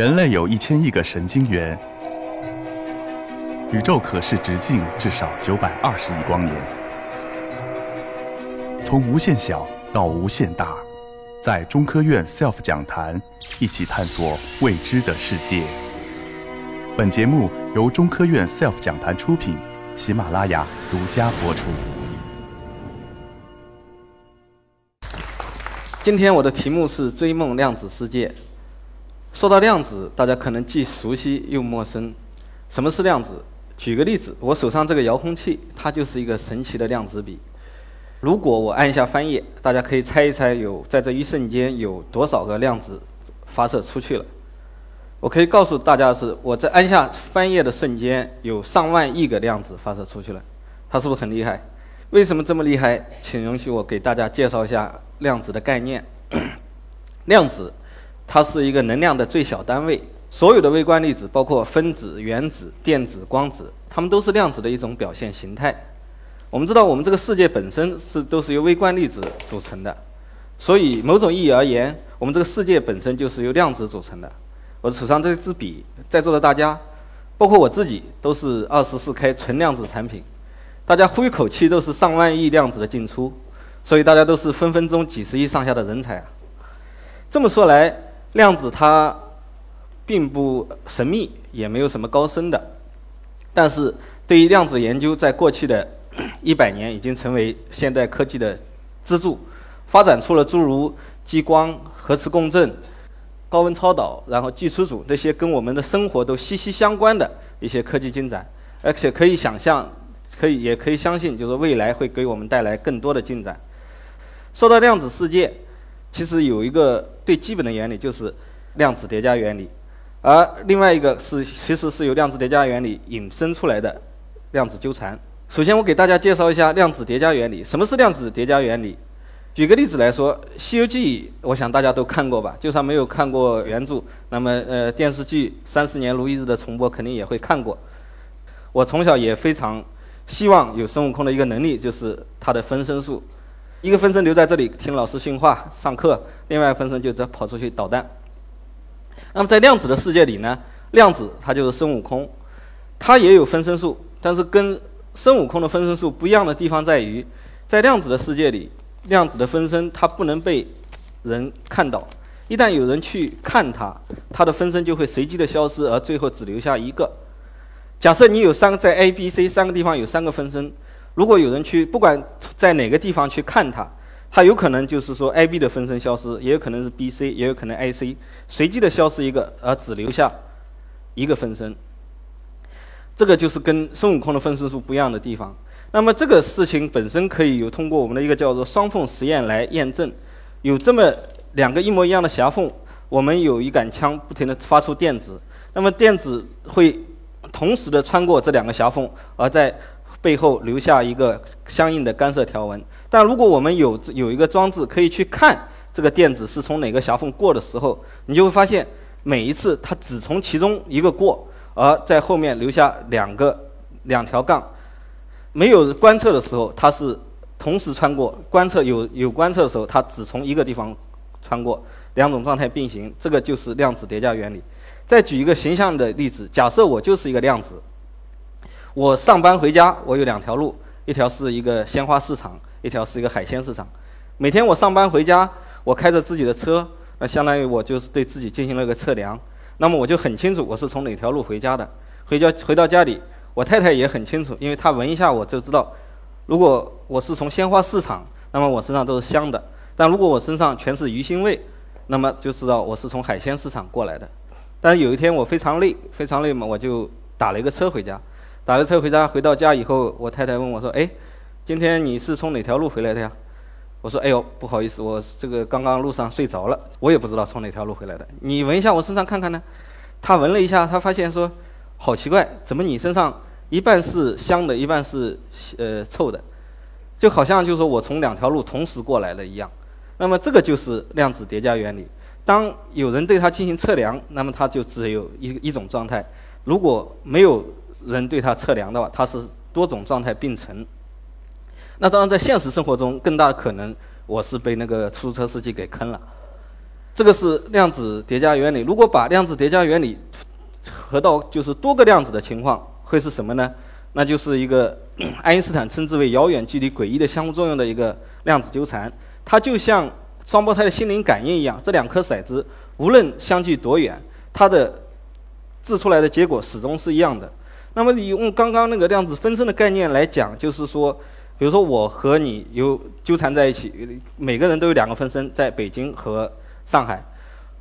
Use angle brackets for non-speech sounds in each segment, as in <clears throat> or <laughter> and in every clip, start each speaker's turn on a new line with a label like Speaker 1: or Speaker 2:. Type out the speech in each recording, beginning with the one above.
Speaker 1: 人类有一千亿个神经元，宇宙可视直径至少九百二十亿光年。从无限小到无限大，在中科院 SELF 讲坛一起探索未知的世界。本节目由中科院 SELF 讲坛出品，喜马拉雅独家播出。
Speaker 2: 今天我的题目是追梦量子世界。说到量子，大家可能既熟悉又陌生。什么是量子？举个例子，我手上这个遥控器，它就是一个神奇的量子笔。如果我按下翻页，大家可以猜一猜，有在这一瞬间有多少个量子发射出去了？我可以告诉大家是，我在按下翻页的瞬间，有上万亿个量子发射出去了。它是不是很厉害？为什么这么厉害？请允许我给大家介绍一下量子的概念。<coughs> 量子。它是一个能量的最小单位，所有的微观粒子，包括分子、原子、电子、光子，它们都是量子的一种表现形态。我们知道，我们这个世界本身是都是由微观粒子组成的，所以某种意义而言，我们这个世界本身就是由量子组成的。我手上这支笔，在座的大家，包括我自己，都是二十四 K 纯量子产品。大家呼一口气都是上万亿量子的进出，所以大家都是分分钟几十亿上下的人才啊。这么说来，量子它并不神秘，也没有什么高深的，但是对于量子研究，在过去的 <coughs> 一百年已经成为现代科技的支柱，发展出了诸如激光、核磁共振、高温超导，然后计数组这些跟我们的生活都息息相关的一些科技进展，而且可以想象，可以也可以相信，就是未来会给我们带来更多的进展。说到量子世界。其实有一个最基本的原理，就是量子叠加原理，而另外一个是其实是由量子叠加原理引申出来的量子纠缠。首先，我给大家介绍一下量子叠加原理。什么是量子叠加原理？举个例子来说，《西游记》，我想大家都看过吧？就算没有看过原著，那么呃电视剧三十年如一日的重播肯定也会看过。我从小也非常希望有孙悟空的一个能力，就是他的分身术。一个分身留在这里听老师训话、上课，另外一分身就则跑出去捣蛋。那么在量子的世界里呢，量子它就是孙悟空，它也有分身术，但是跟孙悟空的分身术不一样的地方在于，在量子的世界里，量子的分身它不能被人看到，一旦有人去看它，它的分身就会随机的消失，而最后只留下一个。假设你有三个在 A、B、C 三个地方有三个分身。如果有人去，不管在哪个地方去看它，它有可能就是说 A、B 的分身消失，也有可能是 B、C，也有可能 A、C，随机的消失一个，而只留下一个分身。这个就是跟孙悟空的分身术不一样的地方。那么这个事情本身可以有通过我们的一个叫做双缝实验来验证。有这么两个一模一样的狭缝，我们有一杆枪不停地发出电子，那么电子会同时的穿过这两个狭缝，而在背后留下一个相应的干涉条纹，但如果我们有有一个装置可以去看这个电子是从哪个狭缝过的时候，你就会发现每一次它只从其中一个过，而在后面留下两个两条杠。没有观测的时候，它是同时穿过；观测有有观测的时候，它只从一个地方穿过，两种状态并行。这个就是量子叠加原理。再举一个形象的例子，假设我就是一个量子。我上班回家，我有两条路，一条是一个鲜花市场，一条是一个海鲜市场。每天我上班回家，我开着自己的车，那相当于我就是对自己进行了一个测量。那么我就很清楚我是从哪条路回家的。回家回到家里，我太太也很清楚，因为她闻一下我就知道，如果我是从鲜花市场，那么我身上都是香的；但如果我身上全是鱼腥味，那么就知道我是从海鲜市场过来的。但是有一天我非常累，非常累嘛，我就打了一个车回家。打个车回家，回到家以后，我太太问我说：“哎，今天你是从哪条路回来的呀？”我说：“哎呦，不好意思，我这个刚刚路上睡着了，我也不知道从哪条路回来的。你闻一下我身上看看呢。”他闻了一下，他发现说：“好奇怪，怎么你身上一半是香的，一半是呃臭的，就好像就是说我从两条路同时过来了一样。”那么这个就是量子叠加原理。当有人对它进行测量，那么它就只有一一种状态；如果没有，人对它测量的话，它是多种状态并存。那当然，在现实生活中，更大的可能，我是被那个出租车司机给坑了。这个是量子叠加原理。如果把量子叠加原理合到就是多个量子的情况，会是什么呢？那就是一个 <clears throat> 爱因斯坦称之为遥远距离诡异的相互作用的一个量子纠缠。它就像双胞胎的心灵感应一样，这两颗骰子无论相距多远，它的掷出来的结果始终是一样的。那么你用刚刚那个量子分身的概念来讲，就是说，比如说我和你有纠缠在一起，每个人都有两个分身，在北京和上海。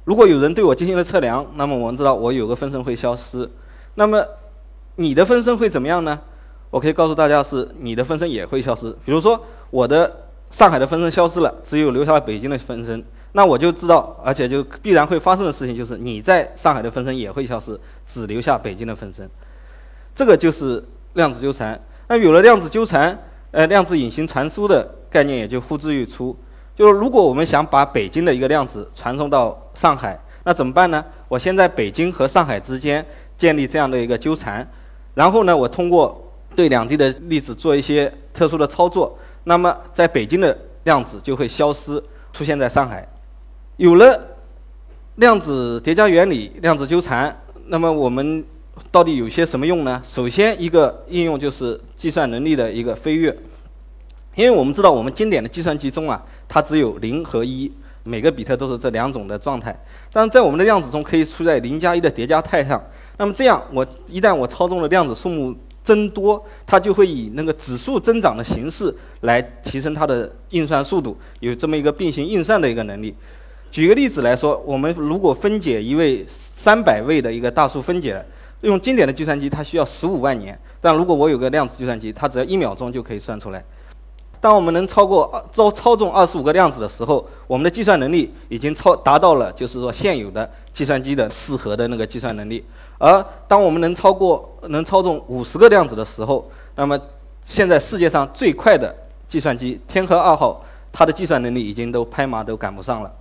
Speaker 2: 如果有人对我进行了测量，那么我们知道我有个分身会消失。那么你的分身会怎么样呢？我可以告诉大家，是你的分身也会消失。比如说我的上海的分身消失了，只有留下了北京的分身，那我就知道，而且就必然会发生的事情就是你在上海的分身也会消失，只留下北京的分身。这个就是量子纠缠。那有了量子纠缠，呃，量子隐形传输的概念也就呼之欲出。就是如果我们想把北京的一个量子传送到上海，那怎么办呢？我先在北京和上海之间建立这样的一个纠缠，然后呢，我通过对两地的粒子做一些特殊的操作，那么在北京的量子就会消失，出现在上海。有了量子叠加原理、量子纠缠，那么我们到底有些什么用呢？首先一个应用就是计算能力的一个飞跃。因为我们知道，我们经典的计算机中啊，它只有零和一，每个比特都是这两种的状态。但是在我们的量子中，可以处在零加一的叠加态上。那么这样，我一旦我操纵的量子数目增多，它就会以那个指数增长的形式来提升它的运算速度，有这么一个并行运算的一个能力。举个例子来说，我们如果分解一位三百位的一个大数分解，用经典的计算机它需要十五万年，但如果我有个量子计算机，它只要一秒钟就可以算出来。当我们能超过二操操纵二十五个量子的时候，我们的计算能力已经超达到了，就是说现有的计算机的四核的那个计算能力。而当我们能超过能操纵五十个量子的时候，那么现在世界上最快的计算机天河二号，它的计算能力已经都拍马都赶不上了。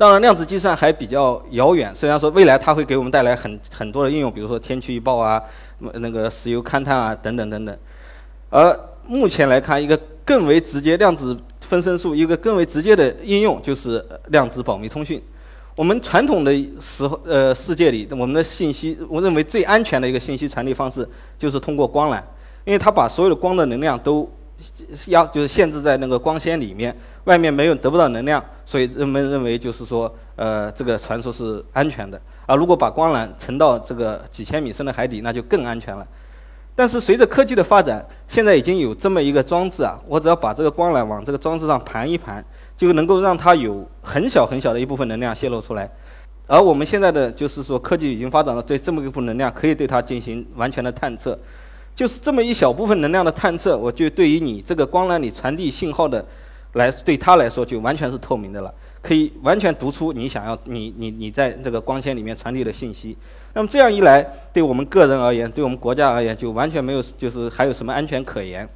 Speaker 2: 当然，量子计算还比较遥远，虽然说未来它会给我们带来很很多的应用，比如说天气预报啊，那个石油勘探啊等等等等，而目前来看，一个更为直接量子分身术，一个更为直接的应用就是量子保密通讯。我们传统的时候，呃，世界里，我们的信息，我认为最安全的一个信息传递方式就是通过光缆，因为它把所有的光的能量都压，就是限制在那个光纤里面，外面没有得不到能量，所以人们认为就是说，呃，这个传输是安全的。而如果把光缆沉到这个几千米深的海底，那就更安全了。但是随着科技的发展，现在已经有这么一个装置啊，我只要把这个光缆往这个装置上盘一盘，就能够让它有很小很小的一部分能量泄露出来。而我们现在的就是说，科技已经发展到对这么一部分能量可以对它进行完全的探测，就是这么一小部分能量的探测，我就对于你这个光缆里传递信号的，来对它来说就完全是透明的了。可以完全读出你想要你你你在这个光纤里面传递的信息，那么这样一来，对我们个人而言，对我们国家而言，就完全没有就是还有什么安全可言。